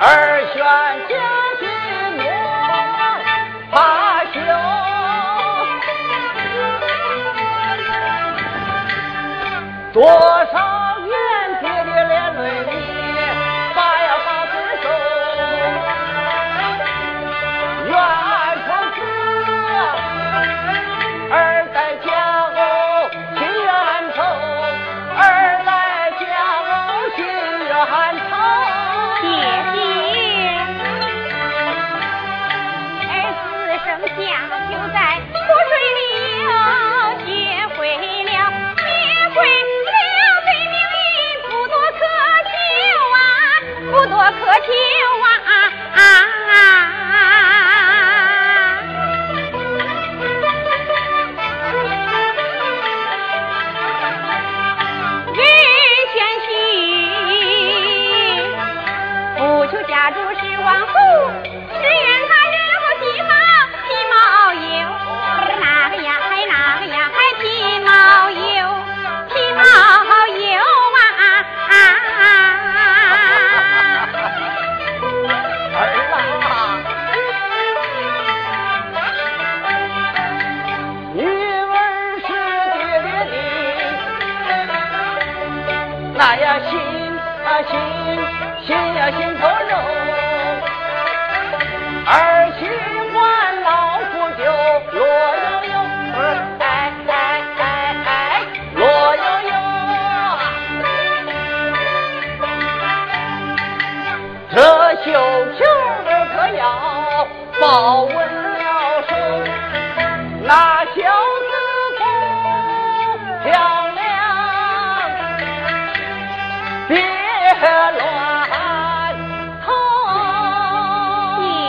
儿宣家军莫罢休，多少。那呀心啊心心呀心头肉，儿媳万老夫就，罗悠悠，哎哎哎哎，罗悠悠，这绣球儿可要保温。黑龙。